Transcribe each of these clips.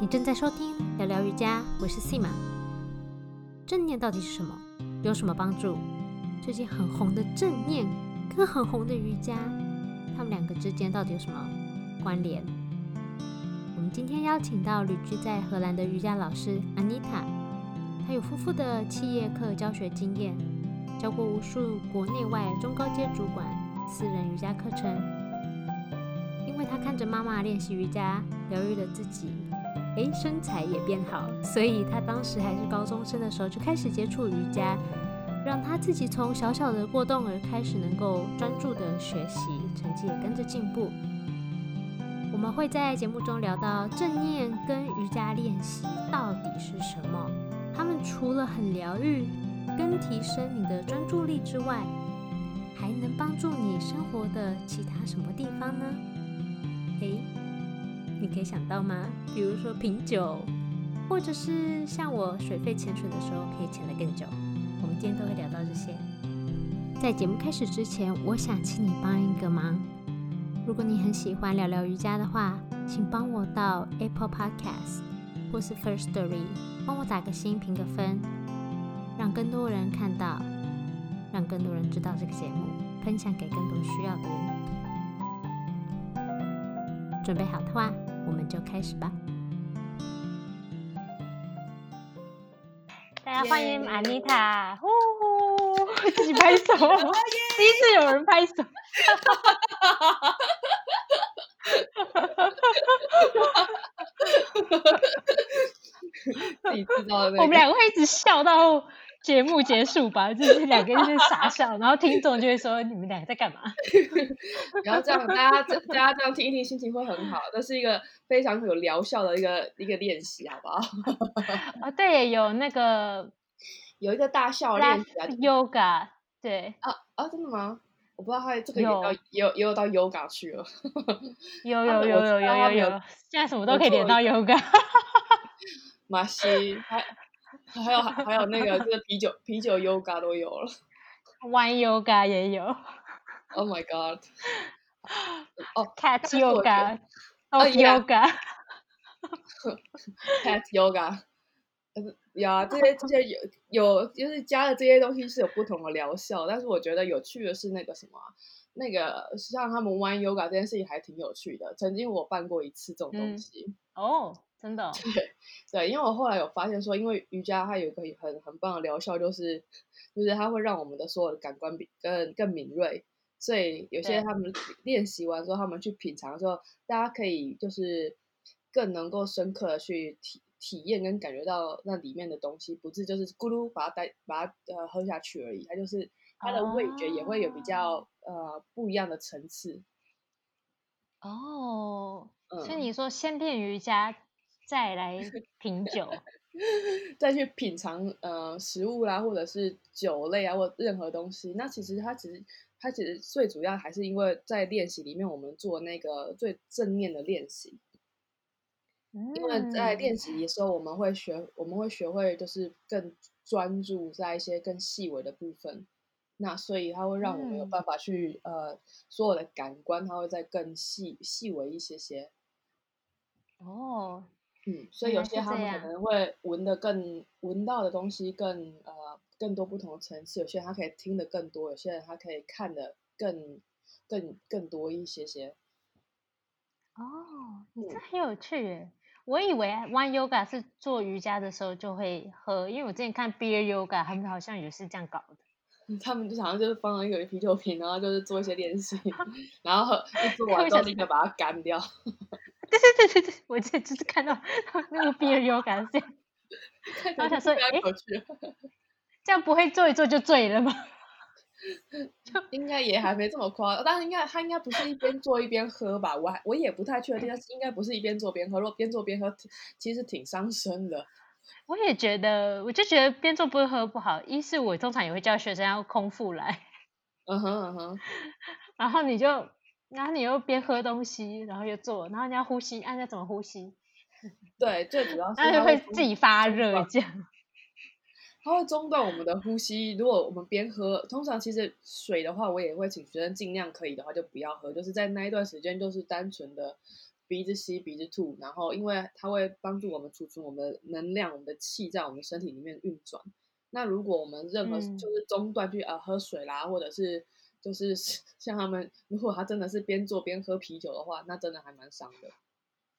你正在收听聊聊瑜伽，我是 Sima。正念到底是什么？有什么帮助？最近很红的正念跟很红的瑜伽，他们两个之间到底有什么关联？我们今天邀请到旅居在荷兰的瑜伽老师 Anita，她有丰富的企业课教学经验，教过无数国内外中高阶主管私人瑜伽课程。因为她看着妈妈练习瑜伽，疗愈了自己。诶，身材也变好，所以他当时还是高中生的时候就开始接触瑜伽，让他自己从小小的过动儿开始能够专注的学习，成绩也跟着进步。我们会在节目中聊到正念跟瑜伽练习到底是什么，他们除了很疗愈跟提升你的专注力之外，还能帮助你生活的其他什么地方呢？诶。你可以想到吗？比如说品酒，或者是像我水肺潜水的时候可以潜得更久。我们今天都会聊到这些。在节目开始之前，我想请你帮一个忙。如果你很喜欢聊聊瑜伽的话，请帮我到 Apple Podcast 或是 First Story 帮我打个星评个分，让更多人看到，让更多人知道这个节目，分享给更多需要的人。准备好的话。我们就开始吧。大家欢迎安妮塔，呼，自己拍手，第一次有人拍手，自己知道的。我们两个会一直笑到。节目结束吧，就是两个人傻笑，然后听众就会说你们两个在干嘛？然后这样大家大家这样听一听，心情会很好。这是一个非常有疗效的一个一个练习，好不好？啊，对，有那个有一个大笑练习，Yoga，对啊啊，真的吗？我不知道他这个也到也有也有到 Yoga 去了，有有有有有有有，现在什么都可以连到 Yoga，马西还。还有还有那个这个啤酒啤酒 yoga 都有了，wine yoga 也有。Oh my god！哦，cat yoga，哦，yoga，cat yoga。呀，这些这些有有就是加了这些东西是有不同的疗效，但是我觉得有趣的是那个什么，那个像他们 wine yoga 这件事情还挺有趣的。曾经我办过一次这种东西。哦。真的，对对，因为我后来有发现说，因为瑜伽它有一个很很棒的疗效，就是就是它会让我们的所有的感官比更更敏锐，所以有些他们练习完之后，他们去品尝的时候，大家可以就是更能够深刻的去体体验跟感觉到那里面的东西，不是就是咕噜把它带把它呃喝下去而已，它就是它的味觉也会有比较呃不一样的层次。哦，所以你说先练瑜伽。再来 品酒，再去品尝呃食物啦，或者是酒类啊，或任何东西。那其实它其实它其实最主要还是因为在练习里面，我们做那个最正面的练习。因为在练习的时候，我们会学我们会学会就是更专注在一些更细微的部分。那所以它会让我们有办法去呃所有的感官，它会再更细细微一些些。哦。嗯，所以有些他们可能会闻的更闻到的东西更呃更多不同的层次，有些人他可以听的更多，有些人他可以看的更更更多一些些。哦，你这很有趣耶！我以为 One Yoga 是做瑜伽的时候就会喝，因为我之前看 Beer Yoga 他们好像也是这样搞的。他们就好像就是放了一个啤酒瓶，然后就是做一些练习，然后一做完之后立刻把它干掉。对对对对对，我这就是看到那个 beer yoga 这样，然后想说，哎，这样不会坐一坐就醉了吗？应该也还没这么夸张，但是应该他应该不是一边坐一边喝吧？我还我也不太确定，但是应该不是一边坐边喝。如果边坐边喝，其实挺伤身的。我也觉得，我就觉得边做边喝不好。一是我通常也会叫学生要空腹来，嗯哼嗯哼，然后你就。然后你又边喝东西，然后又做，然后你要呼吸，按照怎么呼吸？对，最主要是它就会自己发热这样。它会中断我们的呼吸。如果我们边喝，通常其实水的话，我也会请学生尽量可以的话就不要喝，就是在那一段时间就是单纯的鼻子吸，鼻子吐，然后因为它会帮助我们储存我们的能量，我们的气在我们身体里面运转。那如果我们任何就是中断去呃喝水啦，或者是就是 像他们，如果他真的是边做边喝啤酒的话，那真的还蛮伤的，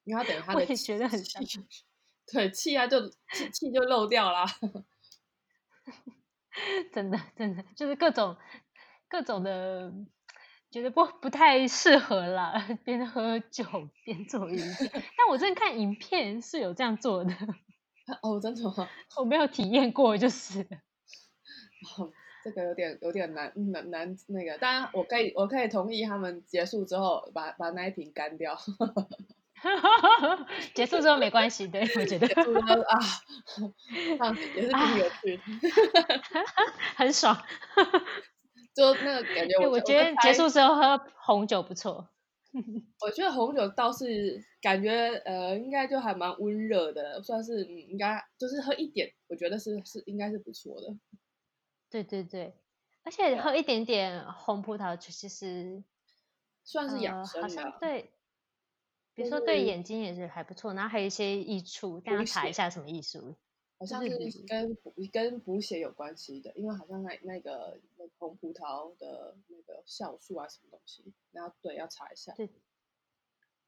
因为他等于他的觉得很伤，对气啊就气气就漏掉啦。真的真的就是各种各种的。觉得不不太适合啦，边喝酒边做瑜伽。但我真的看影片是有这样做的。哦，真的吗？我没有体验过，就是。哦，这个有点有点难难难那个。当然，我可以我可以同意他们结束之后把把那一瓶干掉。结束之后没关系，对我觉得。啊，也是挺有趣，很爽。就那个感觉，我觉得结束之后喝红酒不错。我觉得红酒倒是感觉呃，应该就还蛮温热的，算是应该就是喝一点，我觉得是是应该是不错的。对对对，而且喝一点点红葡萄其实算是养生的，对。比如说对眼睛也是还不错，然后还有一些益处，大家查一下什么益处。好像是跟补跟补血有关系的，因为好像那那个那红葡萄的那个酵素啊什么东西，然后对要查一下。对，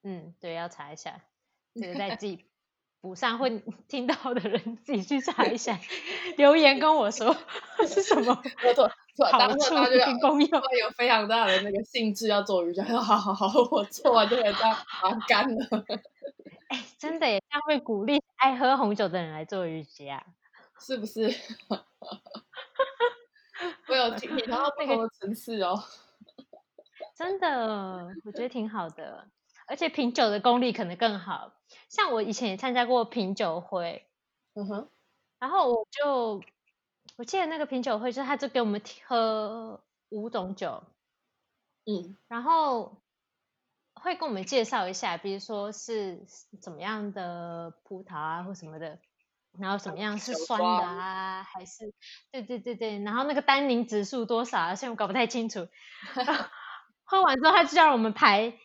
嗯，对，要查一下，这个在 自己补上会 听到的人自己去查一下，留言跟我说 是什么好处跟功用。有非常大的那个兴致要做瑜伽，好好好，我做完就可以把它干了。哎，真的耶，这样会鼓励爱喝红酒的人来做瑜伽，是不是？我有听你到不同的层次哦。真的，我觉得挺好的，而且品酒的功力可能更好。像我以前也参加过品酒会，嗯哼，然后我就我记得那个品酒会，就他就给我们喝五种酒，嗯，然后。会跟我们介绍一下，比如说是怎么样的葡萄啊，或什么的，然后怎么样是酸的啊，还是对对对对，然后那个单宁指数多少啊，现在我搞不太清楚。喝完之后，他就叫我们排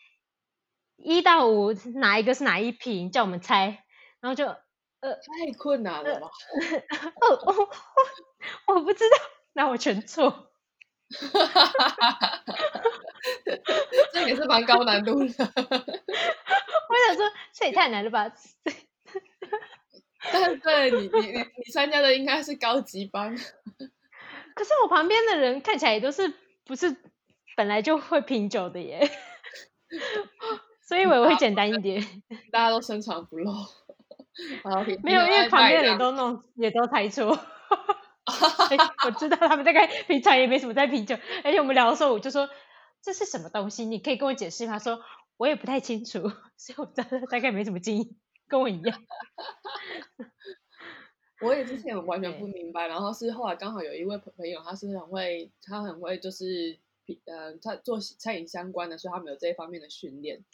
一到五，哪一个是哪一瓶，叫我们猜，然后就呃太困难了吧？我 我不知道，那我全错。哈哈哈哈哈！这也是蛮高难度的。我想说，这也太难了吧？但对你，你你你参加的应该是高级班。可是我旁边的人看起来也都是不是本来就会品酒的耶，所以我会简单一点。大家都深藏不露。没有，因为旁边的人都弄，也都猜错。我知道他们大概平常也没什么在品酒，而且我们聊的时候我就说这是什么东西，你可以跟我解释吗？说我也不太清楚，所以我大大概没什么经验，跟我一样。我也之前完全不明白，然后是后来刚好有一位朋友，他是很会，他很会就是呃，他做餐饮相关的，所以他们有这一方面的训练。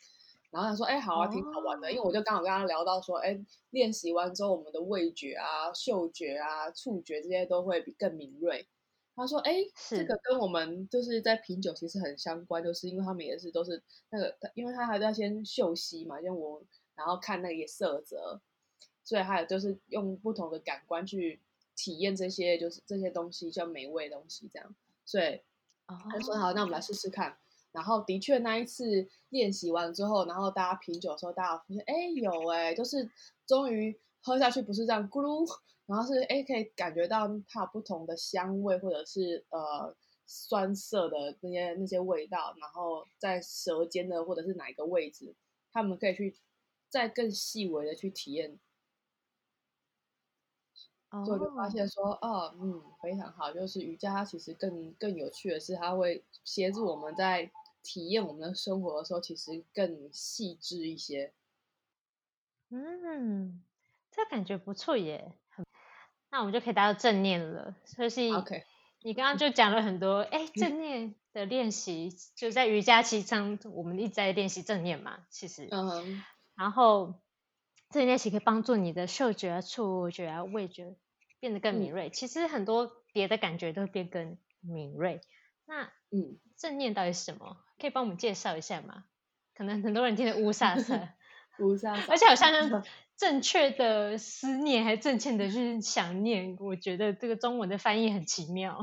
然后他说：“哎，好啊，挺好玩的。”因为我就刚好跟他聊到说：“哎，练习完之后，我们的味觉啊、嗅觉啊、触觉这些都会比更敏锐。”他说：“哎，这个跟我们就是在品酒其实很相关，就是因为他们也是都是那个，因为他还要先嗅吸嘛，像我，然后看那个色泽，所以还有就是用不同的感官去体验这些，就是这些东西叫美味东西这样。所以他说：好，那我们来试试看。”然后的确那一次练习完之后，然后大家品酒的时候，大家发现哎有哎，就是终于喝下去不是这样咕噜，然后是哎可以感觉到它有不同的香味或者是呃酸涩的那些那些味道，然后在舌尖的或者是哪一个位置，他们可以去再更细微的去体验。所以就发现说，哦，嗯，非常好，就是瑜伽它其实更更有趣的是，它会协助我们在。体验我们的生活的时候，其实更细致一些。嗯，这感觉不错耶。那我们就可以达到正念了。所以，OK，你刚刚就讲了很多，哎，正念的练习就在瑜伽其中，我们一直在练习正念嘛。其实，嗯，然后正念练习可以帮助你的嗅觉、触觉啊、味觉变得更敏锐。其实很多别的感觉都会变更敏锐。那，嗯，正念到底是什么？可以帮我们介绍一下吗？可能很多人听的乌沙沙。无上，而且好像正确的思念还正确的是想念，我觉得这个中文的翻译很奇妙。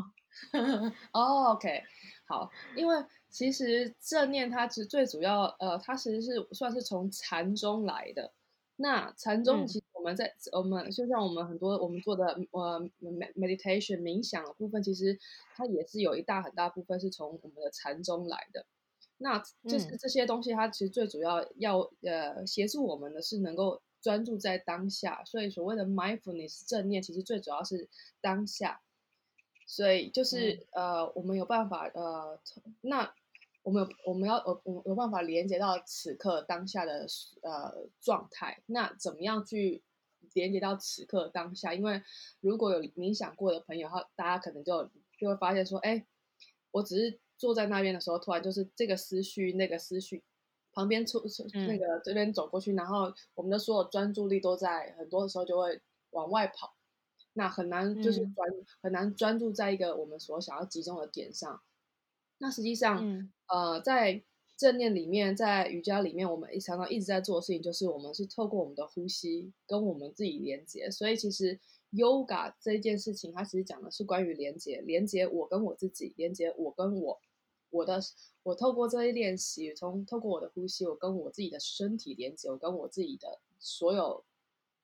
哦，OK，好，因为其实正念它其实最主要，呃，它其实是算是从禅中来的。那禅宗其实我们在我们就像我们很多我们做的呃 meditation 冥想的部分，其实它也是有一大很大部分是从我们的禅宗来的。那就是这些东西，它其实最主要要呃协助我们的是能够专注在当下。所以所谓的 mindfulness 正念，其实最主要是当下。所以就是呃，我们有办法呃，那。我们有我们要呃我有办法连接到此刻当下的呃状态，那怎么样去连接到此刻当下？因为如果有冥想过的朋友，他，大家可能就就会发现说，哎，我只是坐在那边的时候，突然就是这个思绪那个思绪旁边出那个这边走过去，然后我们的所有专注力都在很多的时候就会往外跑，那很难就是专很难专注在一个我们所想要集中的点上。那实际上，呃，在正念里面，在瑜伽里面，我们常常一直在做的事情，就是我们是透过我们的呼吸跟我们自己连接。所以，其实 yoga 这件事情，它其实讲的是关于连接，连接我跟我自己，连接我跟我，我的，我透过这些练习，从透过我的呼吸，我跟我自己的身体连接，我跟我自己的所有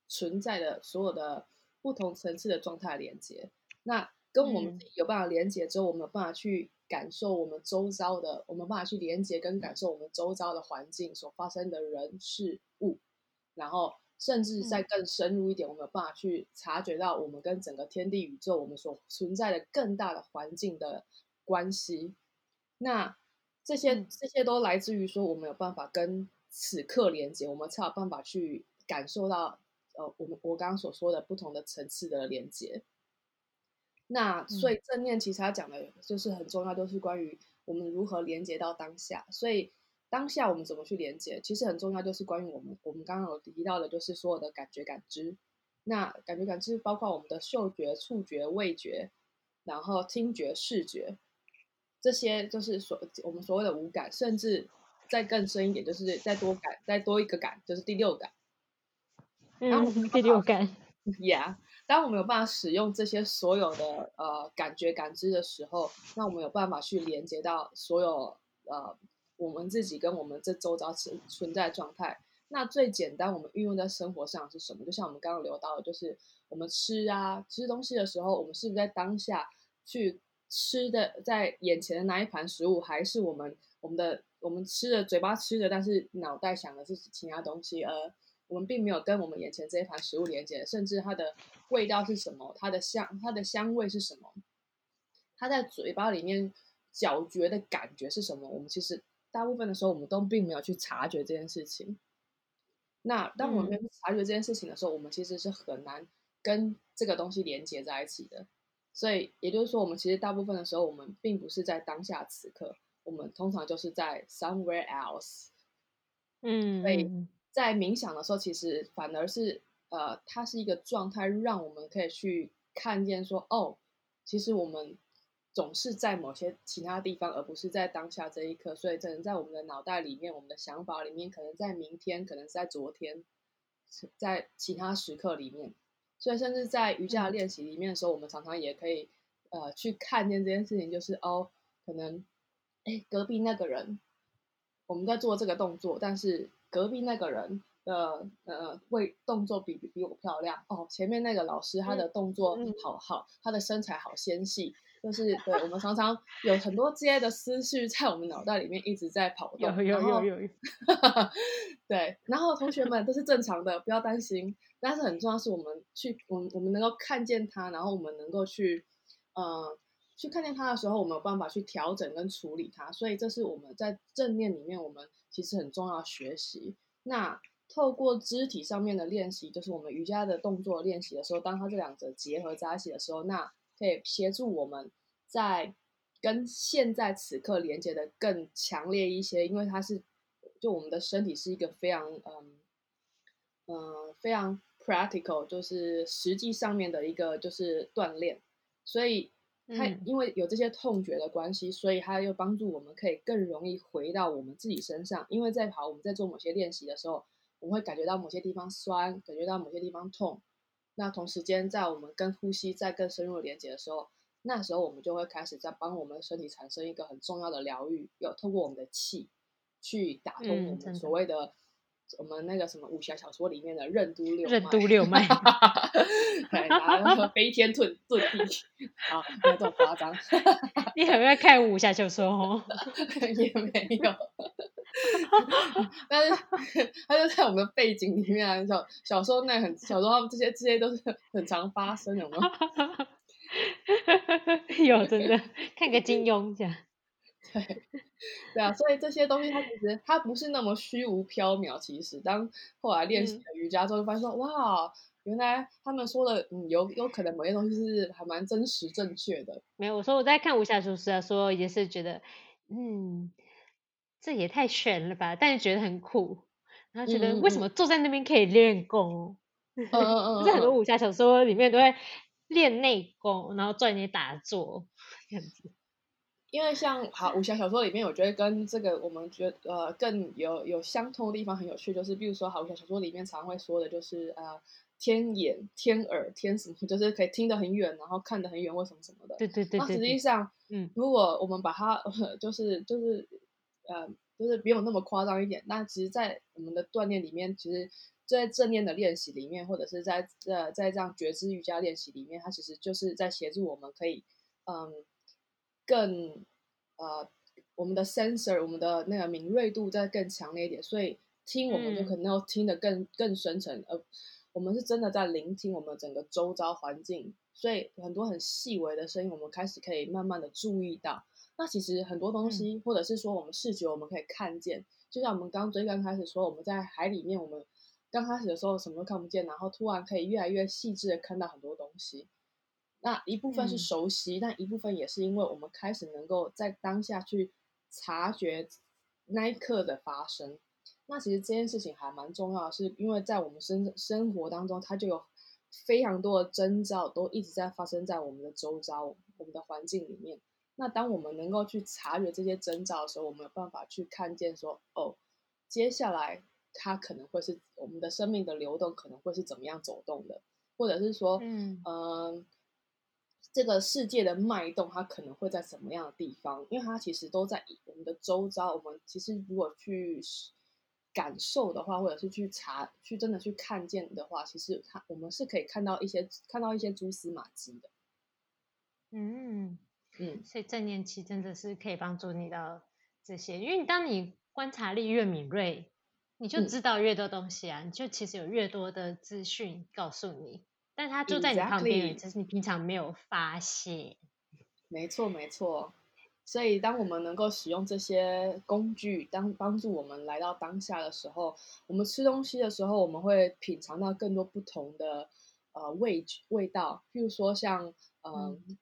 存在的所有的不同层次的状态连接。那跟我们自己有办法连接之后，我们有办法去。感受我们周遭的，我们办法去连接跟感受我们周遭的环境所发生的人事物，然后甚至再更深入一点，我们有办法去察觉到我们跟整个天地宇宙我们所存在的更大的环境的关系。那这些这些都来自于说，我们有办法跟此刻连接，我们才有办法去感受到，呃，我们我刚刚所说的不同的层次的连接。那所以正念其实它讲的就是很重要，就是关于我们如何连接到当下。所以当下我们怎么去连接，其实很重要，就是关于我们我们刚刚有提到的，就是所有的感觉感知。那感觉感知包括我们的嗅觉、触觉、味觉，然后听觉、视觉，这些就是所我们所谓的五感，甚至再更深一点，就是再多感再多一个感，就是第六感。嗯，第六感。Yeah。当我们有办法使用这些所有的呃感觉感知的时候，那我们有办法去连接到所有呃我们自己跟我们这周遭存存在状态。那最简单，我们运用在生活上是什么？就像我们刚刚聊到的，就是我们吃啊吃东西的时候，我们是不是在当下去吃的，在眼前的那一盘食物，还是我们我们的我们吃的嘴巴吃的，但是脑袋想的是其他东西，而我们并没有跟我们眼前这一盘食物连接，甚至它的味道是什么，它的香，它的香味是什么，它在嘴巴里面嚼嚼的感觉是什么？我们其实大部分的时候，我们都并没有去察觉这件事情。那当我们察觉这件事情的时候，我们其实是很难跟这个东西连接在一起的。所以也就是说，我们其实大部分的时候，我们并不是在当下此刻，我们通常就是在 somewhere else。嗯，所以。在冥想的时候，其实反而是，呃，它是一个状态，让我们可以去看见说，哦，其实我们总是在某些其他地方，而不是在当下这一刻。所以，可能在我们的脑袋里面，我们的想法里面，可能在明天，可能在昨天，在其他时刻里面。所以，甚至在瑜伽练习里面的时候，我们常常也可以，呃，去看见这件事情，就是哦，可能，哎，隔壁那个人，我们在做这个动作，但是。隔壁那个人的呃，会动作比比我漂亮哦。前面那个老师他的动作好好，他的身材好纤细，就是对我们常常有很多这些的思绪在我们脑袋里面一直在跑动。有有有有有。对，然后同学们都是正常的，不要担心。但是很重要是我们去，我们我们能够看见它，然后我们能够去，呃，去看见它的时候，我们有办法去调整跟处理它。所以这是我们在正念里面我们。其实很重要学习。那透过肢体上面的练习，就是我们瑜伽的动作练习的时候，当它这两者结合在一起的时候，那可以协助我们在跟现在此刻连接的更强烈一些。因为它是，就我们的身体是一个非常嗯嗯非常 practical，就是实际上面的一个就是锻炼，所以。它因为有这些痛觉的关系，所以它又帮助我们可以更容易回到我们自己身上。因为在跑，我们在做某些练习的时候，我我们会感觉到某些地方酸，感觉到某些地方痛。那同时间在我们跟呼吸在更深入的连接的时候，那时候我们就会开始在帮我们身体产生一个很重要的疗愈，有透过我们的气去打通我们所谓的。我们那个什么武侠小说里面的任督六任督六脉，对，然后飞天遁遁地，好，没有这么夸张。你很爱看武侠小说哦？也没有，但是它就在我们的背景里面啊。小小时候那很小时候，这些这些都是很常发生的，有没有？有真的，看个金庸讲。对，对啊，所以这些东西它其实它不是那么虚无缥缈。其实当后来练习了瑜伽之后，发现说哇，原来他们说的嗯，有有可能某些东西是还蛮真实正确的。没有，我说我在看武侠书时啊，说也是觉得嗯，这也太玄了吧，但是觉得很酷，然后觉得为什么坐在那边可以练功？嗯 嗯嗯，在很多武侠小说里面都会练内功，然后在那里打坐这样子。因为像好武侠小说里面，我觉得跟这个我们觉得呃更有有相通的地方很有趣，就是比如说好武侠小说里面常会说的就是呃天眼、天耳、天什么，就是可以听得很远，然后看得很远或什么什么的。对对对。那实际上，嗯，如果我们把它 就是就是呃就是不用那么夸张一点，那其实，在我们的锻炼里面，其实在正念的练习里面，或者是在呃在这样觉知瑜伽练习里面，它其实就是在协助我们可以嗯。更呃，我们的 sensor，我们的那个敏锐度再更强烈一点，所以听我们就可能要听得更更深层，呃，我们是真的在聆听我们整个周遭环境，所以很多很细微的声音，我们开始可以慢慢的注意到。那其实很多东西，或者是说我们视觉我们可以看见，就像我们刚最刚开始说，我们在海里面，我们刚开始的时候什么都看不见，然后突然可以越来越细致的看到很多东西。那一部分是熟悉，但一部分也是因为我们开始能够在当下去察觉那一刻的发生。那其实这件事情还蛮重要的，是因为在我们生生活当中，它就有非常多的征兆都一直在发生在我们的周遭、我们的环境里面。那当我们能够去察觉这些征兆的时候，我们有办法去看见说，哦，接下来它可能会是我们的生命的流动，可能会是怎么样走动的，或者是说，嗯嗯。这个世界的脉动，它可能会在什么样的地方？因为它其实都在我们的周遭。我们其实如果去感受的话，或者是去查、去真的去看见的话，其实它我们是可以看到一些看到一些蛛丝马迹的。嗯嗯，所以正念期真的是可以帮助你到这些，因为你当你观察力越敏锐，你就知道越多东西啊，你就其实有越多的资讯告诉你。但他就在你旁边，只是你平常没有发现。没错，没错。所以，当我们能够使用这些工具，当帮助我们来到当下的时候，我们吃东西的时候，我们会品尝到更多不同的呃味味道。譬如说，像嗯，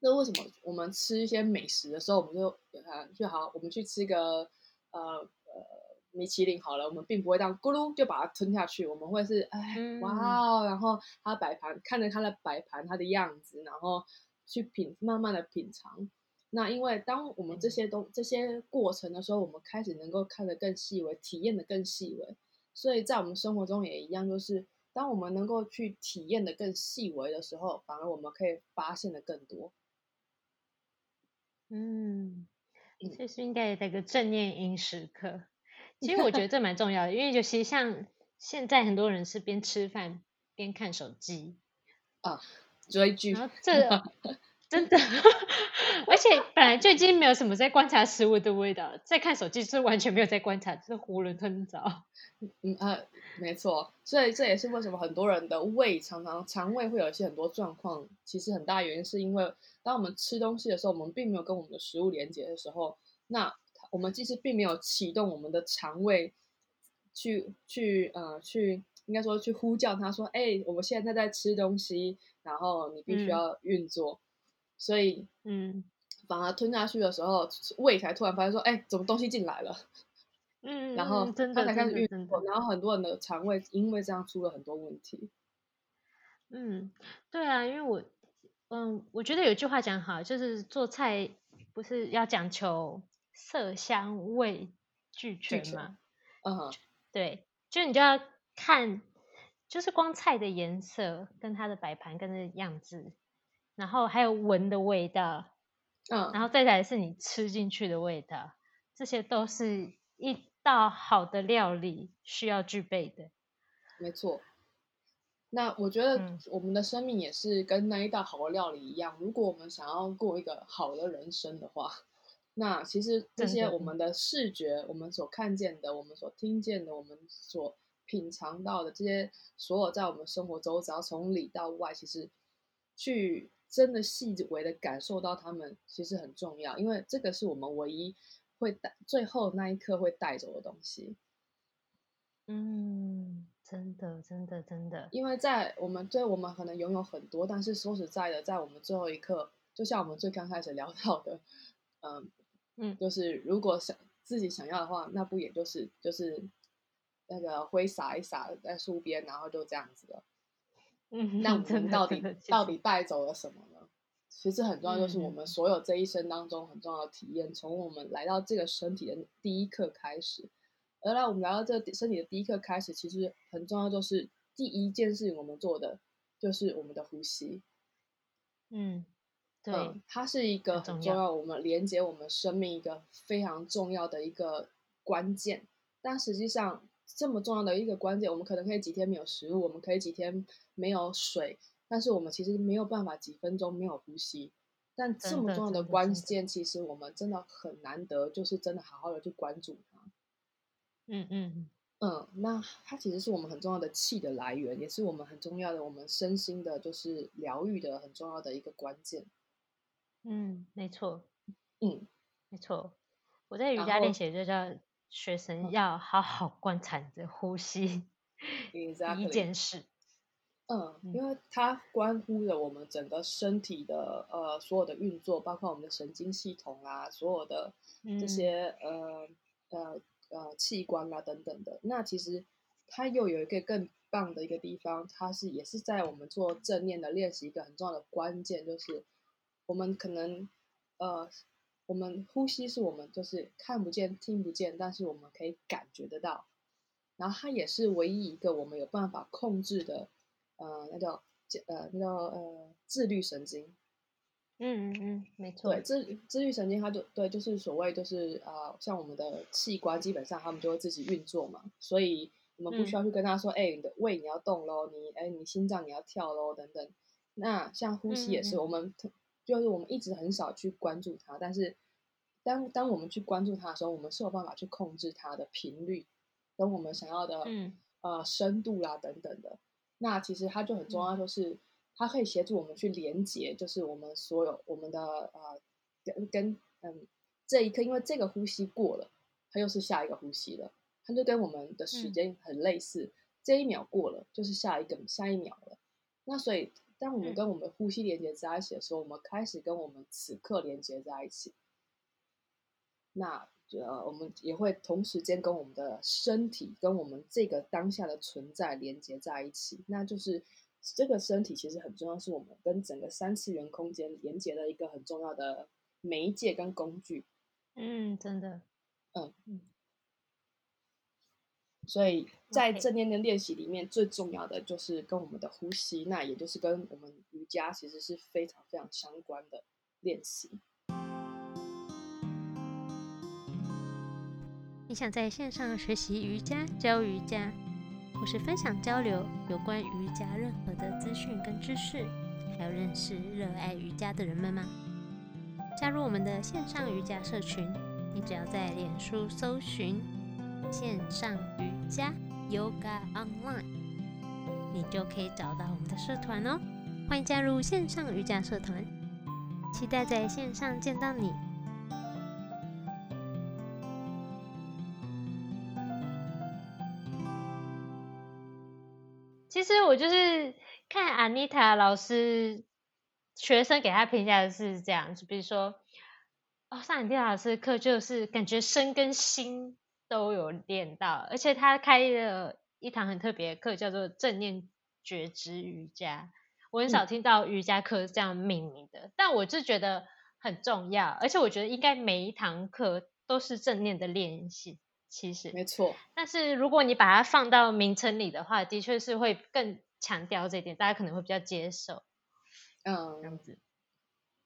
那为什么我们吃一些美食的时候，我们就呃就好，我们去吃个呃呃。米其林好了，我们并不会这样咕噜就把它吞下去，我们会是哎哇哦，然后它摆盘看着它的摆盘它的样子，然后去品慢慢的品尝。那因为当我们这些东这些过程的时候，我们开始能够看得更细微，体验的更细微。所以在我们生活中也一样，就是当我们能够去体验的更细微的时候，反而我们可以发现的更多。嗯，这是应该有个正念饮食课。其实我觉得这蛮重要的，因为尤其像现在很多人是边吃饭边看手机啊，追剧。然后这 真的，而且本来就已经没有什么在观察食物的味道，在看手机是完全没有在观察，就是囫囵吞枣。嗯啊，没错，所以这也是为什么很多人的胃常常肠胃会有一些很多状况。其实很大原因是因为当我们吃东西的时候，我们并没有跟我们的食物连接的时候，那。我们其实并没有启动我们的肠胃，去去呃去，应该说去呼叫他说，哎，我们现在在吃东西，然后你必须要运作，所以嗯，反而吞下去的时候，胃才突然发现说，哎，怎么东西进来了？嗯，然后他才开始运作，然后很多人的肠胃因为这样出了很多问题。嗯，对啊，因为我嗯，我觉得有句话讲好，就是做菜不是要讲求。色香味俱全嘛，嗯，对，就你就要看，就是光菜的颜色跟它的摆盘跟那样子，然后还有闻的味道，嗯，然后再来是你吃进去的味道，这些都是一道好的料理需要具备的。没错。那我觉得嗯我们的生命也是跟那一道好的料理一样，如果我们想要过一个好的人生的话，那其实这些我们。的视觉、我们所看见的、我们所听见的、我们所品尝到的这些所有在我们生活中，只要，从里到外，其实去真的细微的感受到它们，其实很重要，因为这个是我们唯一会带最后那一刻会带走的东西。嗯，真的，真的，真的，因为在我们对我们可能拥有很多，但是说实在的，在我们最后一刻，就像我们最刚开始聊到的，嗯嗯就是如果想自己想要的话，那不也就是就是那个挥洒一洒在树边，然后就这样子 的。嗯，那我们到底到底带走了什么呢？其实很重要，就是我嗯们所有这一生当中很重要的体验，从我们来到这个身体的第一刻开始。而来我们来到这个身体的第一刻开始，其实很重要，就是第一件事情我们做的就是我们的呼吸。嗯，对，嗯，它是一个很重要我们连接我们生命一个非常重要的一个关键。但实际上，这么重要的一个关键，我们可能可以几天没有食物，我们可以几天没有水，但是我们其实没有办法几分钟没有呼吸。但这么重要的关键，其实我们真的很难得，就是真的好好的去关注它。嗯嗯嗯，那它其实是我们很重要的气的来源，也是我们很重要的我们身心的，就是疗愈的很重要的一个关键。嗯，没错，嗯，没错。我在瑜伽练习就叫学生嗯要好好观察你的呼吸，第一件事。嗯，嗯因为它关乎了我们整个身体的呃所有的运作，包括我们的神经系统啊，所有的这嗯些、呃呃呃器官啊等等的。那其实它又有一个更棒的一个地方，它是也是在我们做正念的练习一个很重要的关键，就是我们可能呃我们呼吸是我们就是看不见、听不见，但是我们可以感觉得到。然后它也是唯一一个我们有办法控制的，呃，那叫呃那叫呃自律神经。嗯嗯嗯，没错。对，自自律神经它就对，就是所谓就是呃，像我们的器官基本上他们就会自己运作嘛，所以我们不需要去跟他说，哎、你的胃你要动喽，你哎你心脏你要跳喽等等。那像呼吸也是，嗯嗯我们就是我们一直很少去关注它，但是当当我们去关注它的时候，我们是有办法去控制它的频率，跟我们想要的、嗯呃深度啦等等的。那其实它就很嗯重要，就是它可以协助我们去连接，就是我们所有我们的呃跟跟嗯这一刻，因为这个呼吸过了，它又是下一个呼吸了，它就跟我们的时嗯间很类似，这一秒过了就是下一个下一秒了。那所以当我们嗯跟我们呼吸连接在一起的时候，我们开始跟我们此刻连接在一起。那呃，我们也会同时间跟我们的身体、跟我们这个当下的存在连接在一起。那就是这个身体其实很重要，是我们跟整个三次元空间连接的一个很重要的媒介跟工具。嗯，真的。嗯嗯所以在正念的练习里面，最重要的就是跟我们的呼吸，那也就是跟我们瑜伽其实是非常非常相关的练习。你想在线上学习瑜伽、教瑜伽，或是分享交流有关瑜伽任何的资讯跟知识，还有认识热爱瑜伽的人们吗？加入我们的线上瑜伽社群，你只要在脸书搜寻“线上瑜伽 Yoga Online”，你就可以找到我们的社团哦。欢迎加入线上瑜伽社团，期待在线上见到你。其实我就是看 Anita 老师学生给他评价的是这样，就比如说，哦，上安妮塔老师课就是感觉身跟心都有练到，而且他开了一堂很特别的课，叫做正念觉知瑜伽。我很少听到瑜伽课是这样命名的，但我就觉得很重要，而且我觉得应该每一堂课都是正念的练习，其实没错。但是如果你把它放到名称里的话，的确是会更强调这一点，大家可能会比较接受。嗯，这样子。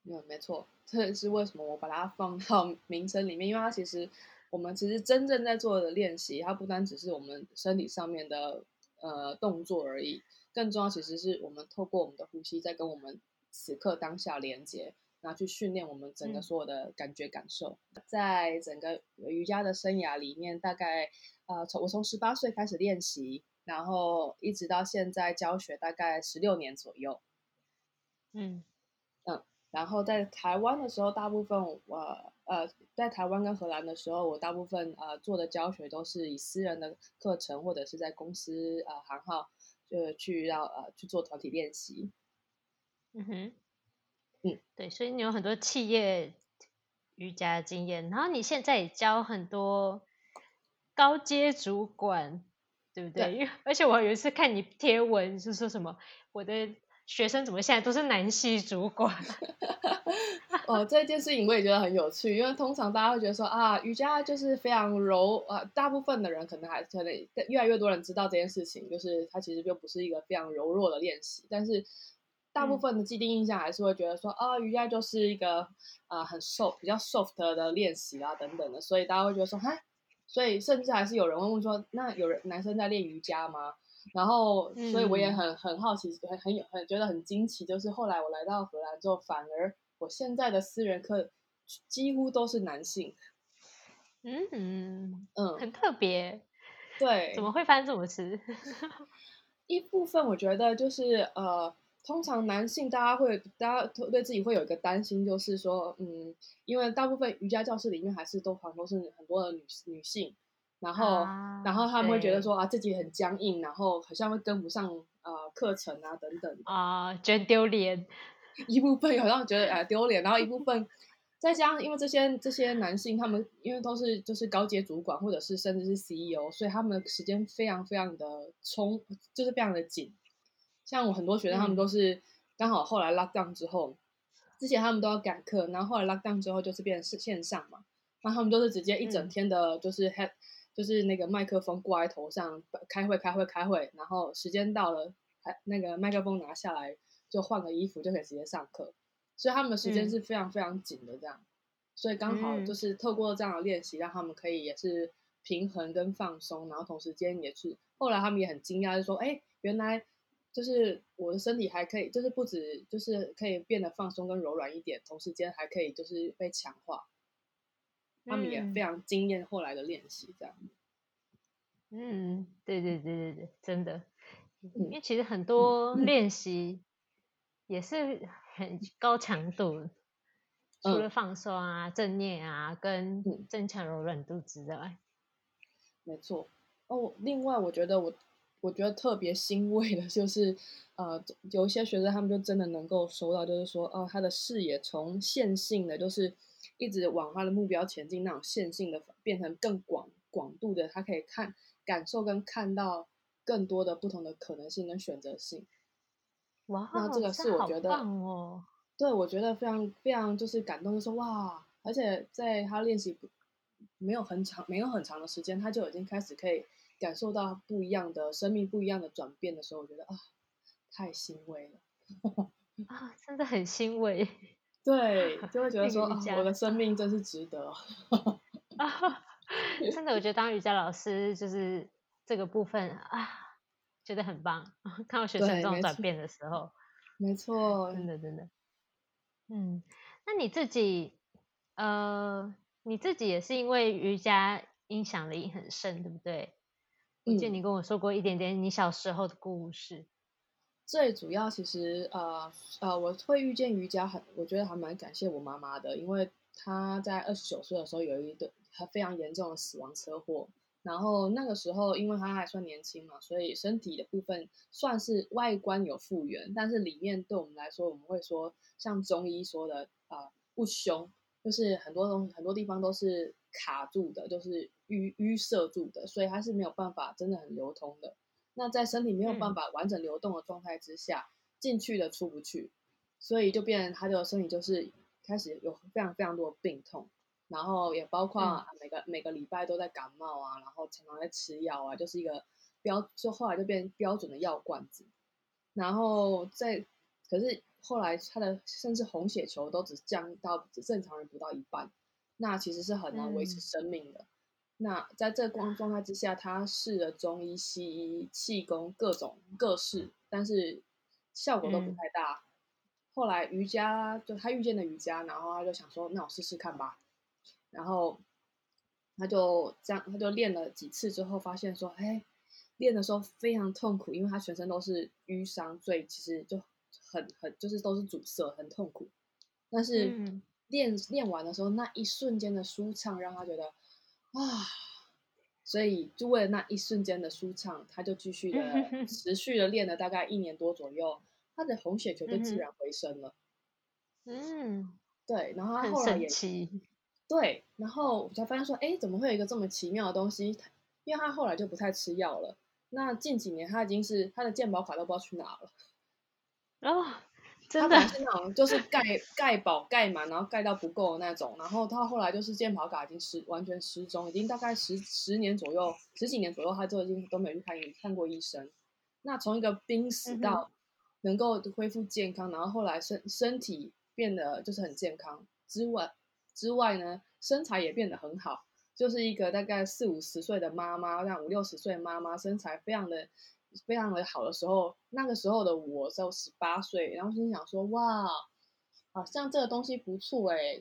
嗯，没错，这也是为什么我把它放到名称里面，因为它其实我们其实真正在做的练习，它不单只是我们身体上面的呃动作而已，更重要其实是我们透过我们的呼吸，在跟我们此刻当下连接，然后去训练我们整个所有的感觉感受。在整个瑜伽的生涯里面，大概呃从我从十八岁开始练习，然后一直到现在教学，大概十六年左右。嗯。然后在台湾的时候，大部分我呃在台湾跟荷兰的时候，我大部分呃做的教学都是以私人的课程或者是在公司呃行号就去要呃去做团体练习。嗯哼，嗯，对，所以你有很多企业瑜伽经验，然后你现在也教很多高阶主管，对不对？因为而且我有一次看你贴文是说什么我的。学生怎么现在都是男系主管？哦，这件事情我也觉得很有趣，因为通常大家会觉得说啊，瑜伽就是非常柔啊，大部分的人可能还可能越来越多人知道这件事情，就是它其实就不是一个非常柔弱的练习，但是大部分的既定印象还是会觉得说啊，瑜伽就是一个啊很 soft 比较 soft 的练习啊等等的，所以大家会觉得说，哈，所以甚至还是有人会问说，那有人男生在练瑜伽吗？然后，所以我也很很好奇，很很有很觉得很惊奇，就是后来我来到荷兰之后，反而我现在的私人课几乎都是男性。嗯嗯嗯，很特别。对，怎么会发生这种事？一部分我觉得就是呃，通常男性大家会大家对自己会有一个担心，就是说，嗯，因为大部分瑜伽教室里面还是都好像都是很多的女女性。然后，然后他们会觉得说啊，自己很僵硬，然后好像会跟不上啊课程啊等等啊，觉得丢脸。一部分好像觉得哎丢脸，然后一部分再加上因为这些这些男性，他们因为都是就是高阶主管或者是甚至是 CEO，所以他们的时间非常非常的充，就是非常的紧。像我很多学生，他们都是刚好后来 lock down 之后，之前他们都要赶课，然后后来 lock down 之后就是变成是线上嘛，然后他们都是直接一整天的，就是 head。就是那个麦克风挂在头上，开会开会开会，然后时间到了，还那个麦克风拿下来，就换个衣服就可以直接上课，所以他们的时间是非常非常紧的这样，所以刚好就是透过这样的练习，让他们可以也是平衡跟放松，然后同时间也是，后来他们也很惊讶，就说，哎，原来就是我的身体还可以，就是不止就是可以变得放松跟柔软一点，同时间还可以就是被强化。他们也非常惊艳后来的练习，这样。嗯，对对对对对，真的。因为其实很多练习也是很高强度，除了放松啊、正念啊，跟增强柔软度之外。没错。哦，另外我觉得我我觉得特别欣慰的就是，呃，有一些学生他们就真的能够收到，就是说，哦，他的视野从线性的，就是。一直往他的目标前进，那种线性的变成更广广度的，他可以看、感受跟看到更多的不同的可能性跟选择性。哇，那这个是我觉得，哦，对我觉得非常非常就是感动，就说哇，而且在他练习没有很长、没有很长的时间，他就已经开始可以感受到不一样的生命、不一样的转变的时候，我觉得啊，太欣慰了啊，真的很欣慰。对，就会觉得说，我的生命真是值得。真的，我觉得当瑜伽老师就是这个部分啊，觉得很棒。看到学生这种转变的时候，没错，真的真的。嗯，那你自己，呃，你自己也是因为瑜伽影响力很深，对不对？我记得你跟我说过一点点你小时候的故事。最主要其实呃呃，我会遇见瑜伽很，我觉得还蛮感谢我妈妈的，因为她在二十九岁的时候有一个非常严重的死亡车祸，然后那个时候因为他还算年轻嘛，所以身体的部分算是外观有复原，但是里面对我们来说，我们会说像中医说的啊不凶，就是很多东西很多地方都是卡住的，就是淤淤塞住的，所以它是没有办法真的很流通的。那在身体没有办法完整流动的状态之下，进去的出不去，所以就变成他的身体就是开始有非常非常多的病痛。然后也包括每个、每个礼拜都在感冒啊，然后常常在吃药啊，就是一个标，就后来就变标准的药罐子。然后在，可是后来他的甚至红血球都只降到只正常人不到一半，那其实是很难维持生命的。那在这光状态之下，他试了中医、西医、气功各种各式，但是效果都不太大。后来瑜伽就他遇见了瑜伽，然后他就想说，那我试试看吧。然后他就这样，他就练了几次之后，发现说，哎，练的时候非常痛苦，因为他全身都是淤伤，所以其实就很很就是都是阻塞，很痛苦。但是练练完的时候，那一瞬间的舒畅，让他觉得。啊，所以就为了那一瞬间的舒畅，他就继续的 持续的练了大概一年多左右，他的红血球就自然回升了。嗯，对，然后他后来也对，然后我才发现说，哎，怎么会有一个这么奇妙的东西？因为他后来就不太吃药了。那近几年他已经是他的健保卡都不知道去哪了。哦。真的是那种就是盖盖保盖满，然后盖到不够的那种。然后他后来就是健保卡已经失完全失踪，已经大概十十年左右，十几年左右，他就已经都没有去看医看过医生。那从一个濒死到能够恢复健康，然后后来身身体变得就是很健康之外之外呢，身材也变得很好，就是一个大概四五十岁的妈妈，像五六十岁的妈妈，身材非常的。非常的好的时候，那个时候的我只有十八岁，然后心想说：“哇，好像这个东西不错哎，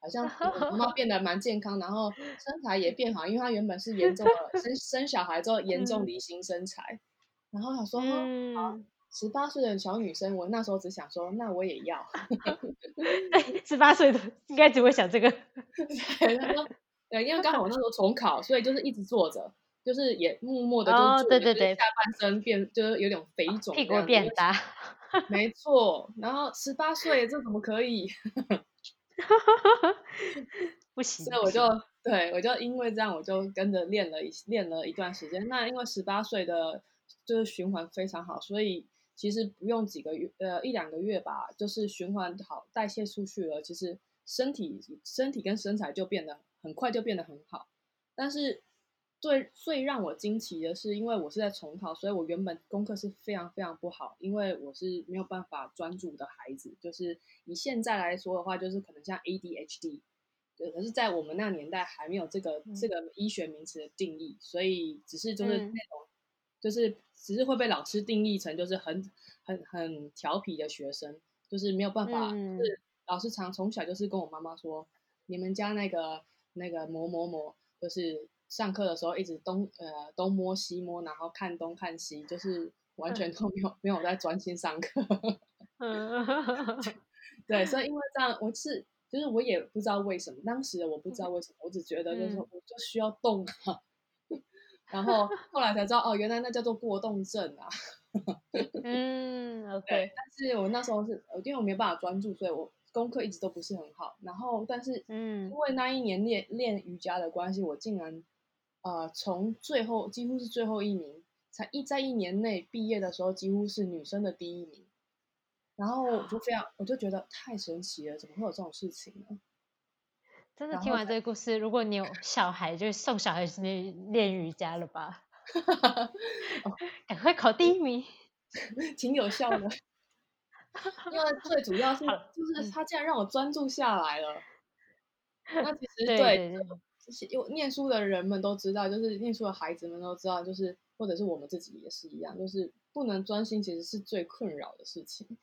好像妈妈变得蛮健康，然后身材也变好，因为她原本是严重的 生生小孩之后严重梨形身材，然后想说，好，十八岁的小女生，我那时候只想说，那我也要，十八岁的应该只会想这个，对，因为刚好我那时候重考，所以就是一直坐着。”就是也默默的，就对对对，下半身变就是有点肥肿，屁股变大，没错。然后十八岁，这怎么可以？不行。所以我就对我就因为这样，我就跟着练了一练了一段时间。那因为十八岁的就是循环非常好，所以其实不用几个月，呃，一两个月吧，就是循环好，代谢出去了，其实身体身体跟身材就变得很快就变得很好，但是。最最让我惊奇的是，因为我是在重考，所以我原本功课是非常非常不好，因为我是没有办法专注的孩子。就是以现在来说的话，就是可能像 ADHD，对，可是在我们那个年代还没有这个这个医学名词的定义，所以只是就是那种，就是只是会被老师定义成就是很很很调皮的学生，就是没有办法。是老师常从小就是跟我妈妈说，你们家那个那个某某某就是。上课的时候一直东呃东摸西摸，然后看东看西，就是完全都没有没有在专心上课。对，所以因为这样，我是就是我也不知道为什么，当时的我不知道为什么，我只觉得就是我就需要动啊。然后后来才知道哦，原来那叫做过动症啊。嗯，OK。但是我那时候是因为我没办法专注，所以我。功课一直都不是很好，然后但是，嗯，因为那一年练练瑜伽的关系，我竟然，呃，从最后几乎是最后一名，才一在一年内毕业的时候，几乎是女生的第一名，然后我就非常，我就觉得太神奇了，怎么会有这种事情呢？真的听完这个故事，如果你有小孩，就送小孩去练瑜伽了吧，赶快考第一名，挺有效的。因为最主要是，就是他竟然让我专注下来了。那其实对，有念书的人们都知道，就是念书的孩子们都知道，就是或者是我们自己也是一样，就是不能专心，其实是最困扰的事情。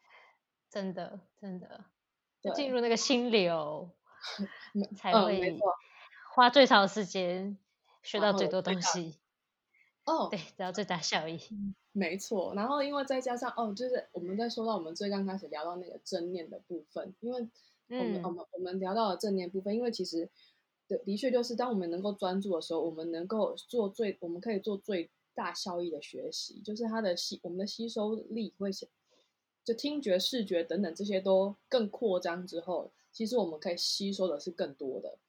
真的，真的，就进入那个心流，才会花最长时间，学到最多东西。哦，对，得到最大效益。没错，然后因为再加上哦，就是我们在说到我们最刚开始聊到那个正念的部分，因为我们我们我们聊到了正念部分，因为其实的的确就是当我们能够专注的时候，我们能够做最我们可以做最大效益的学习，就是它的吸我们的吸收力会就听觉、视觉等等这些都更扩张之后，其实我们可以吸收的是更多的。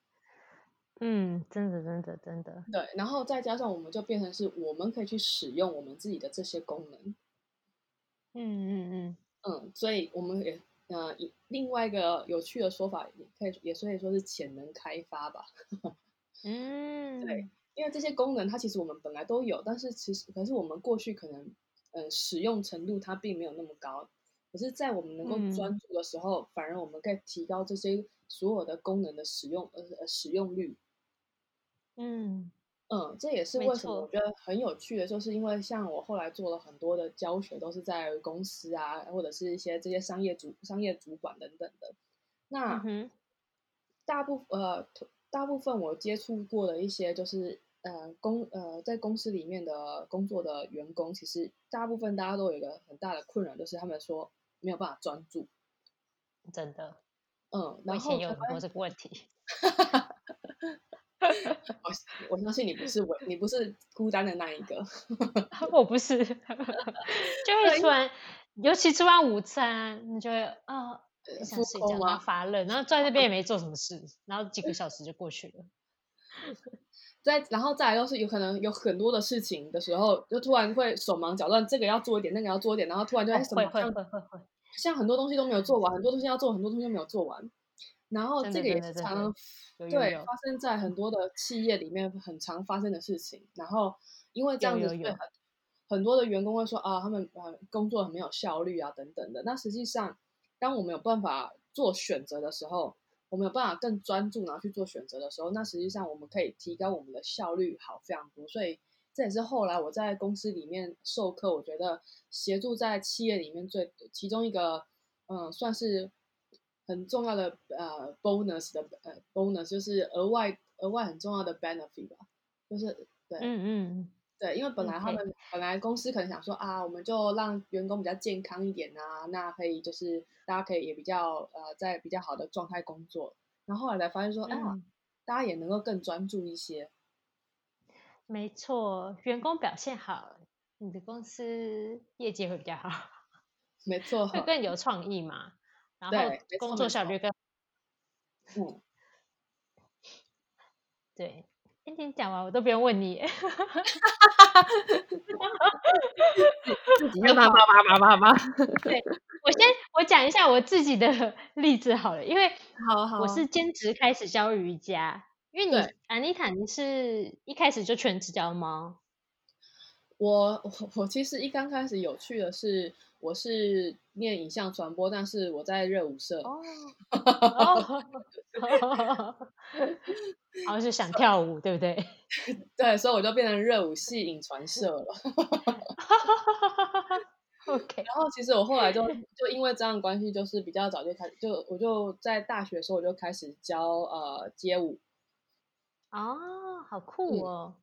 嗯，真的，真的，真的，对，然后再加上我们就变成是我们可以去使用我们自己的这些功能，嗯嗯嗯嗯，所以我们也呃，另外一个有趣的说法，也可以也可以说是潜能开发吧。嗯，对，因为这些功能它其实我们本来都有，但是其实可是我们过去可能呃使用程度它并没有那么高。可是，在我们能够嗯专注的时候，反而我们可以提高这些所有的功能的使用呃呃使用率。嗯嗯，这也是为什么我觉得很有趣的，就是因为像我后来做了很多的教学，都是在公司啊，或者是一些这些商业主商业主管等等的。那嗯，大部呃大部分我接触过的一些就是呃公呃在公司里面的工作的员工，其实大部分大家都有一个很大的困扰，就是他们说没有办法专注。真的，嗯，我然以前有很多这个问题。我相信你不是我你不是孤单的那一个。我不是，就会突然，尤其吃完午餐，你就会啊，想睡觉，发愣，然后坐在那边也没做什么事，然后几个小时就过去了。再然后再来就是有可能有很多的事情的时候，就突然会手忙脚乱，这个要做一点，那个要做一点，然后突然就哦哎什么会会会会会，像很多东西都没有做完，很多东西要做，很多东西都没有做完。然后这个也是常对发生在很多的企业里面很常发生的事情。然后因为这样子，很多的员工会说啊，他们呃工作很没有效率啊等等的。那实际上，当我们有办法做选择的时候，我们有办法更专注然后去做选择的时候，那实际上我们可以提高我们的效率好非常多。所以这也是后来我在公司里面授课，我觉得协助在企业里面最其中一个嗯算是很重要的呃 bonus 的呃 bonus 就是额外额外很重要的 benefit 吧，就是对、嗯嗯，对，因为本来他们本来公司可能想说啊，我们就让员工比较健康一点啊，那可以就是大家可以也比较呃在比较好的状态工作，然后后来才发现说，哎，嗯。大家也能够更专注一些，没错，员工表现好，你的公司业绩会比较好，没错，会更。有创意嘛，然后工作效率更。嗯，对。哎，你讲完我都不用问你。耶，自己要叭叭叭叭叭叭，我先我讲一下我自己的 例子好了，因为好好，我是兼职开始教瑜伽，因为你对。安妮塔你是一开始就全职教吗？我我我其实一刚开始有趣的是，我是念影像传播，但是我在热舞社，哦，哦，然后是想跳舞，对不对？对，所以我就变成热舞系影传社了。OK，然后其实我后来就就因为这样的关系，就是比较早就开始，就我就在大学的时候我就开始教呃街舞，哦，好酷嗯。哦，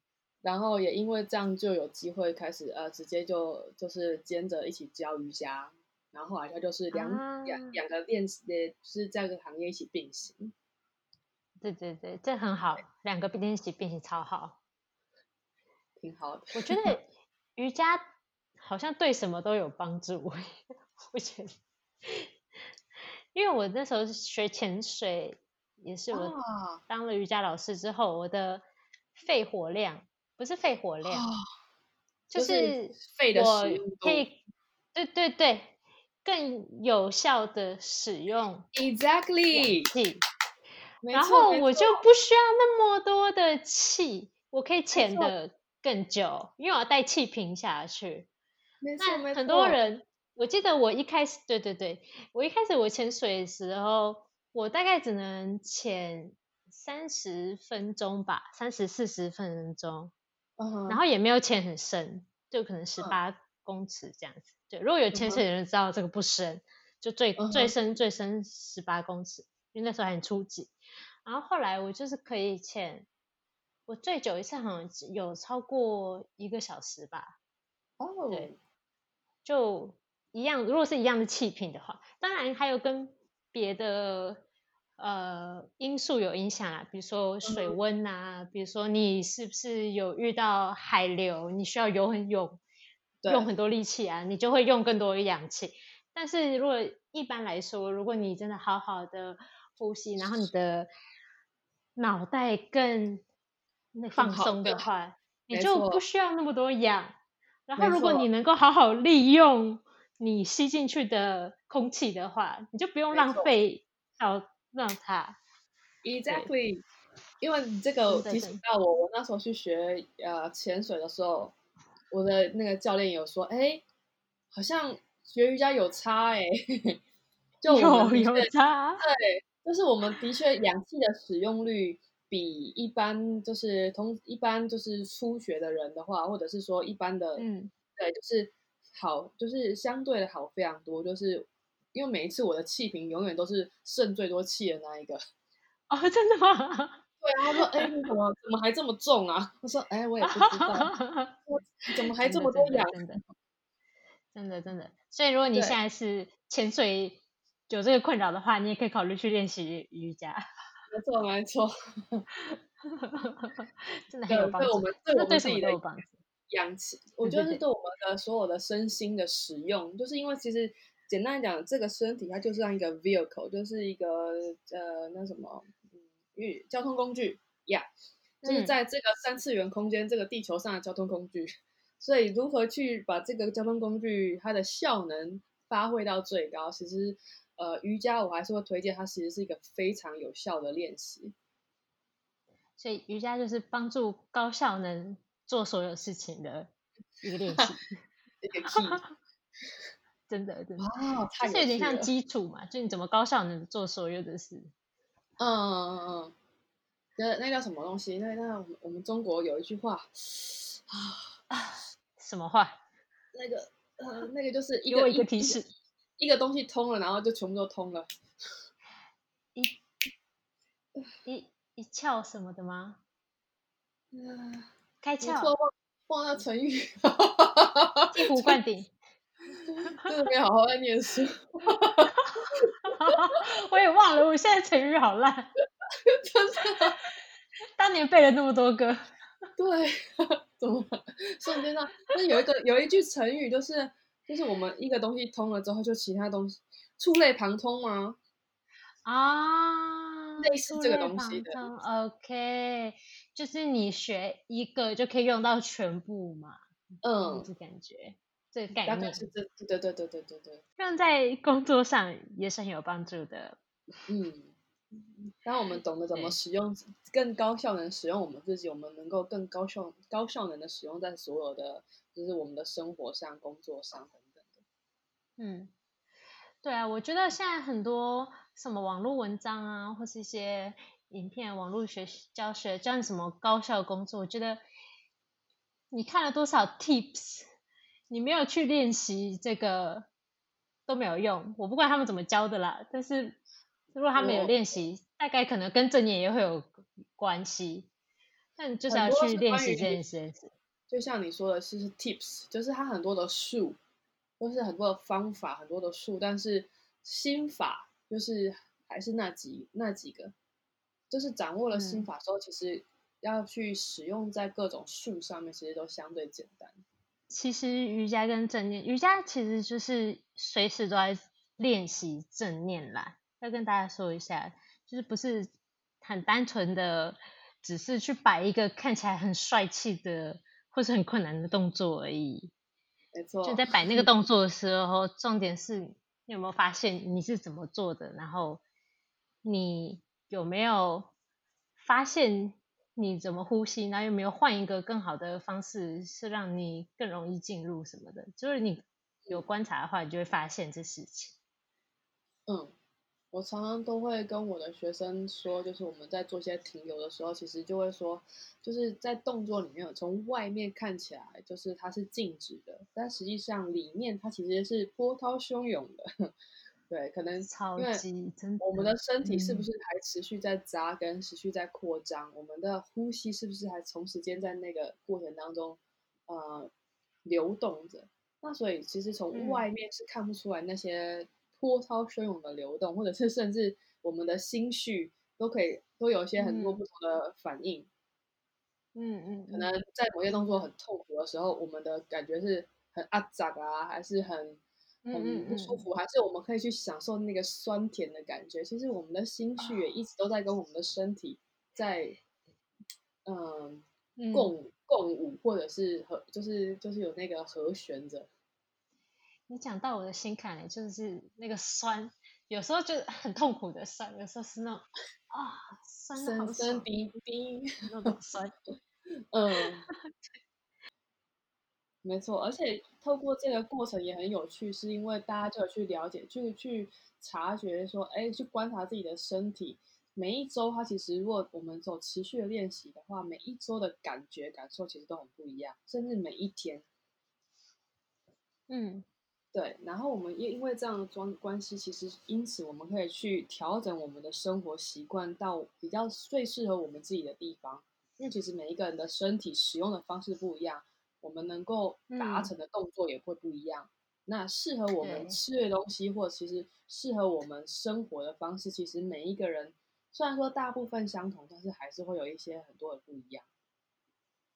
然后也因为这样就有机会开始呃直接就就是兼着一起教瑜伽，然后后来他就是两、啊两两个练习，呃就是这个行业一起并行，对对对，这很好，两个并起并行超好。挺好的。我觉得 瑜伽好像对什么都有帮助，我觉得，因为我那时候是学潜水，也是我啊当了瑜伽老师之后，我的肺活量不是肺活量，啊就就是肺的我使用可以，对对对，更有效的使用 Exactly，气，然后我就不需要那么多的气，我可以潜错。的更久，因为我要带气瓶下去。没错很多人，我记得我一开始，对对对，我一开始我潜水的时候，我大概只能潜三十分钟吧，三十四十分钟，嗯，然后也没有潜很深，就可能十嗯八公尺这样子。对，如果有潜水的人知道这个不深，就最最深最深十八公尺，因为那时候还很初级。然后后来我就是可以潜，我最久一次好像有超过一个小时吧。哦，对就一样，如果是一样的气瓶的话，当然还有跟别的呃因素有影响啊，比如说水嗯。温啊，比如说你是不是有遇到海流，你需要游很泳，用很多力气啊，你就会用更多的氧气。但是如果一般来说，如果你真的好好的呼吸，然后你的脑袋更那放松的话，你就不需要那么多氧。然后，如果你能够好好利用你吸进去的空气的话，你就不用浪费到让他。Exactly，因为你这个提醒到我，我那时候去学呃潜水的时候，我的那个教练有说，哎，好像学瑜伽有差哎，就我有有差，对，就是我们的确氧气的使用率比一般就是同一般就是初学的人的话，或者是说一般的，嗯，对，就是好，就是相对的好非常多，就是因为每一次我的气瓶永远都是剩最多气的那一个。哦，真的吗？对啊，他说：“哎、你怎么怎么还这么重啊？”我说：“哎、我也不知道，我怎么还这么多氧？真的，真的，真的。所以，如果你对现在是潜水有这个困扰的话，你也可以考虑去练习瑜伽，没错，没错。真的很，有帮助。对我们对这对什我们自己的么都有帮助。氧气，我觉得是对我们的所有的身心的使用，就是因为其实简单来讲，这个身体它就像一个 vehicle，就是一个呃那什么，嗯，交通工具呀就是嗯在这个三次元空间，这个地球上的交通工具。所以如何去把这个交通工具它的效能发挥到最高，其实呃瑜伽我还是会推荐它，其实是一个非常有效的练习。所以瑜伽就是帮助高效能做所有事情的一个练习，一个 key，真的真的，哇，太就是有点像基础嘛，就你怎么高效能做所有的事。嗯嗯嗯，那那叫什么东西？那那我们我们中国有一句话啊，什么话？那个呃，那个就是一个一个提示，一个东西通了，然后就全部都通了。一一一窍什么的吗？嗯，开窍，忘忘了成语，醍醐灌顶。真的没有好好在念书，我也忘了，我现在成语好烂，真的当年背了那么多歌。对，怎么了瞬间上？那有一个有一句成语，就是就是我们一个东西通了之后，就其他东西触类旁通吗？啊，类似这个东西的 OK，就是你学一个就可以用到全部嘛，嗯，这感觉，这个概大概念，是这，对对对对对对，用在工作上也是很有帮助的。嗯。当我们懂得怎么使用，更高效能使用我们自己，我们能够更高效高效能的使用在所有的，就是我们的生活上、工作上等等的。嗯，对啊，我觉得现在很多什么网络文章啊，或是一些影片、网络学习教学，教你什么高效工作，我觉得你看了多少 tips，你没有去练习这个都没有用。我不管他们怎么教的啦，但是如果他们有练习，大概可能跟正念也会有关系。那你就是要去练习这件事。就像你说的是是 tips，就是它很多的术，都是很多的方法，很多的术，但是心法就是还是那几那几个，就是掌握了心嗯法之后，其实要去使用在各种术上面，其实都相对简单。其实瑜伽跟正念，瑜伽其实就是随时都在练习正念啦。要跟大家说一下，就是不是很单纯的，只是去摆一个看起来很帅气的或是很困难的动作而已。没错，就在摆那个动作的时候，重点是你有没有发现你是怎么做的，然后你有没有发现你怎么呼吸，那有没有换一个更好的方式，是让你更容易进入什么的。就是你有观察的话，你就会发现这事情。嗯，我常常都会跟我的学生说，就是我们在做些停留的时候，其实就会说，就是在动作里面，从外面看起来就是它是静止的，但实际上里面它其实是波涛汹涌的。对，可能超因为级真的，我们的身体是不嗯是还持续在扎根、持续在扩张？我们的呼吸是不是还从时间在那个过程当中，呃，流动着？那所以其实从嗯外面是看不出来那些波涛汹涌的流动，或者是甚至我们的心绪都可以都有一些很多嗯不同的反应。嗯嗯，可能在某些动作很痛苦的时候，我们的感觉是很阿杂啊，还是很嗯很不舒嗯服，还是我们可以去享受那个酸甜的感觉。其实我们的心绪也一直都在跟我们的身体在嗯嗯。共共舞，或者是和就是就是有那个和弦着。你讲到我的心坎，就是那个酸，有时候就很痛苦的酸，有时候是那种啊酸的好酸滴滴那种酸，嗯，没错，而且透过这个过程也很有趣，是因为大家就有去了解，就去察觉说，哎，去观察自己的身体。每一周，它其实如果我们走持续的练习的话，每一周的感觉感受其实都很不一样，甚至每一天，嗯，对。然后我们因因为这样的关关系，其实因此我们可以去调整我们的生活习惯到比较最适合我们自己的地方。因为其实每一个人的身体使用的方式不一样，我们能够达成的动作也会不一样。那适合我们吃的东西，或其实适合我们生活的方式，其实每一个人。虽然说大部分相同，但是还是会有一些很多的不一样。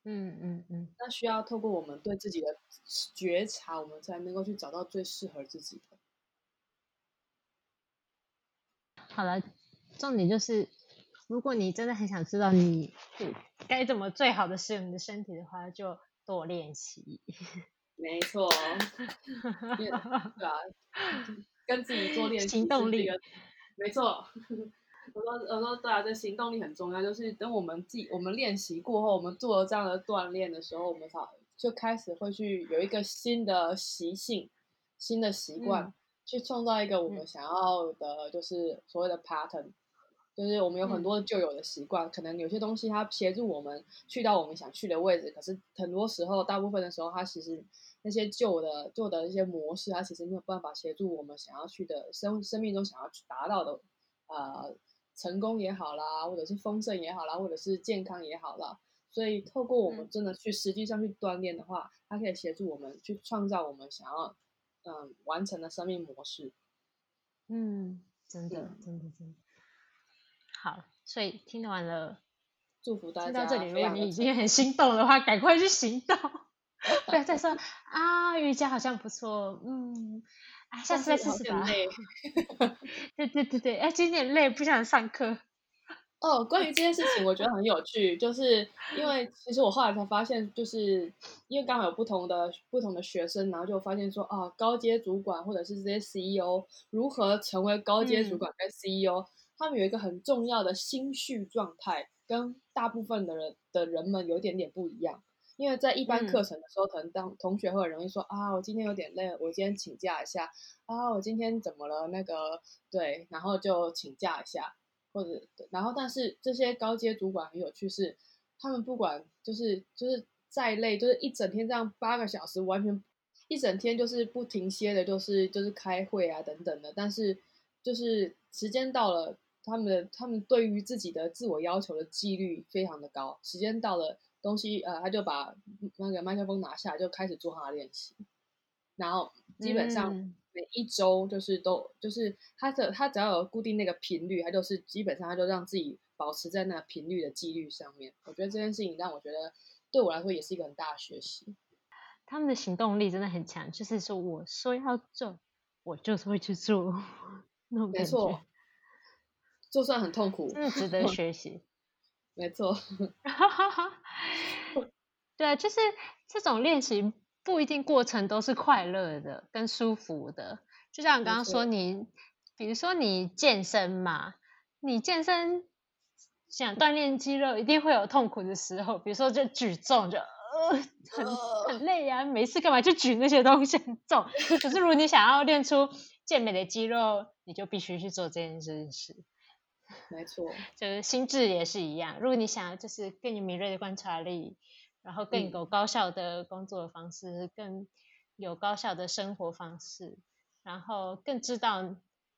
嗯嗯嗯，那需要透过我们对自己的觉察，我们才能够去找到最适合自己的。好了，重点就是，如果你真的很想知道你该怎么最好的使用你的身体的话，就多练习。没错，对啊，跟自己做练习，行动力，没错。我说，我说，对啊，这行动力很重要。就是等我们自己，我们练习过后，我们做了这样的锻炼的时候，我们才就开始会去有一个新的习性、新的习惯，去创造一个我们想要的，就是所谓的 pattern。就是我们有很多旧有的习惯，可能有些东西它协助我们去到我们想去的位置，可是很多时候，大部分的时候，它其实那些旧的、旧的一些模式，它其实没有办法协助我们想要去的生生命中想要去达到的，呃。成功也好啦，或者是丰盛也好啦，或者是健康也好啦。所以透过我们真的去实际上去锻炼的话，它可以协助我们去创造我们想要嗯完成的生命模式。嗯，真的，真的，真的。好，所以听完了，祝福大家。听到这里，如果你已经很心动的话，赶快去行动，不要再说啊，瑜伽好像不错，嗯。下次再试试吧。对对对对，哎，今天累，不想上课。哦，关于这件事情，我觉得很有趣，就是因为其实我后来才发现，就是因为刚好有不同的不同的学生，然后就发现说啊，高阶主管或者是这些 CEO 如何成为高阶主管跟 CEO，他们有一个很重要的心绪状态，跟大部分的人的人们有点点不一样。因为在一般课程的时候，可能当同学会很容易说啊，我今天有点累，我今天请假一下啊，我今天怎么了？那个对，然后就请假一下，或者然后但是这些高阶主管很有趣，是他们不管就是就是再累，就是一整天这样八个小时，完全一整天就是不停歇的，就是就是开会啊等等的，但是就是时间到了，他们的他们对于自己的自我要求的纪律非常的高，时间到了。东西呃，他就把那个麦克风拿下来，就开始做他的练习。然后基本上每一周就是都就是他的他只要有固定那个频率，他就是基本上他就让自己保持在那频率的纪律上面。我觉得这件事情让我觉得对我来说也是一个很大的学习。他们的行动力真的很强，就是说我说要做，我就是会去做。那没错，就算很痛苦，真的值得学习。没错，对，就是这种练习不一定过程都是快乐的跟舒服的。就像刚刚说，你比如说你健身嘛，你健身想锻炼肌肉，一定会有痛苦的时候。比如说，就举重就呃很 很累呀，没事干嘛就举那些东西很重。可是如果你想要练出健美的肌肉，你就必须去做这件事。没错，就是心智也是一样。如果你想要就是更有敏锐的观察力，然后更有高效的工作方式，更有高效的生活方式，然后更知道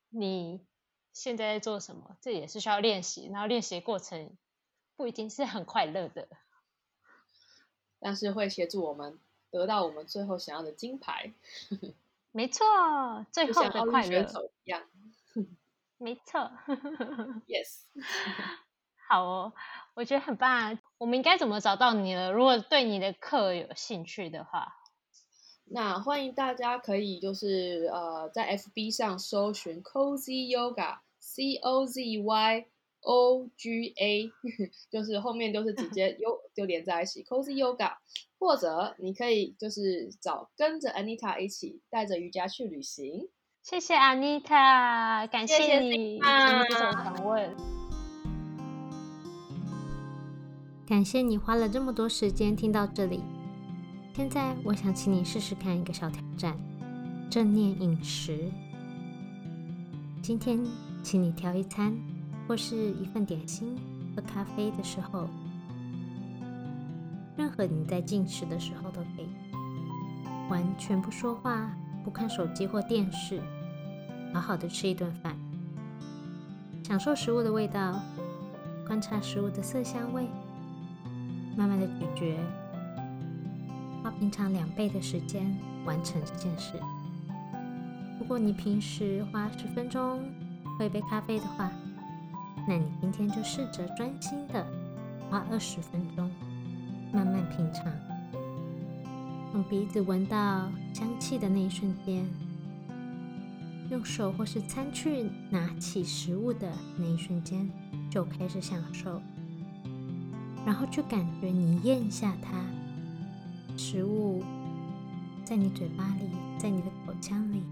你现在在做什么，这也是需要练习。然后练习过程不一定是很快乐的，但是会协助我们得到我们最后想要的金牌。没错，最后的快乐一样。没错，Yes，好哦，我觉得很棒。啊我们应该怎么找到你呢？如果对你的课有兴趣的话，那欢迎大家可以就是呃在 FB 上搜寻 Cozy Yoga，C O Z Y O G A，就是后面都是直接 U 就连在一起 cozy yoga，或者你可以就是找跟着 Anita 一起带着瑜伽去旅行。谢谢 Anita，感谢你啊这种访问。感谢你花了这么多时间听到这里。现在我想请你试试看一个小挑战：正念饮食。今天请你挑一餐或是一份点心，喝咖啡的时候，任何你在进食的时候都可以，完全不说话，不看手机或电视，好好的吃一顿饭，享受食物的味道，观察食物的色香味。慢慢的咀嚼，花平常两倍的时间完成这件事。如果你平时花十分钟喝一杯咖啡的话，那你今天就试着专心的花二十分钟，慢慢品尝，用鼻子闻到香气的那一瞬间，用手或是餐具拿起食物的那一瞬间，就开始享受。然后就感觉你咽下它，食物在你嘴巴里，在你的口腔里，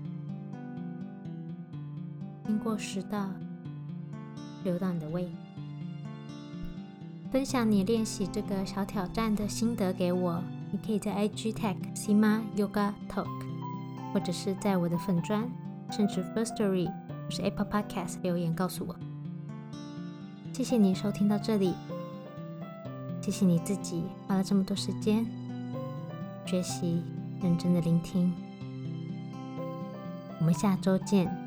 经过食道流到你的胃。分享你练习这个小挑战的心得给我，你可以在 IG tag Sima Yoga Talk，或者是在我的粉砖，甚至 First Story 或是 Apple Podcast 留言告诉我。谢谢你收听到这里。谢谢你自己花了这么多时间学习，认真的聆听。我们下周见。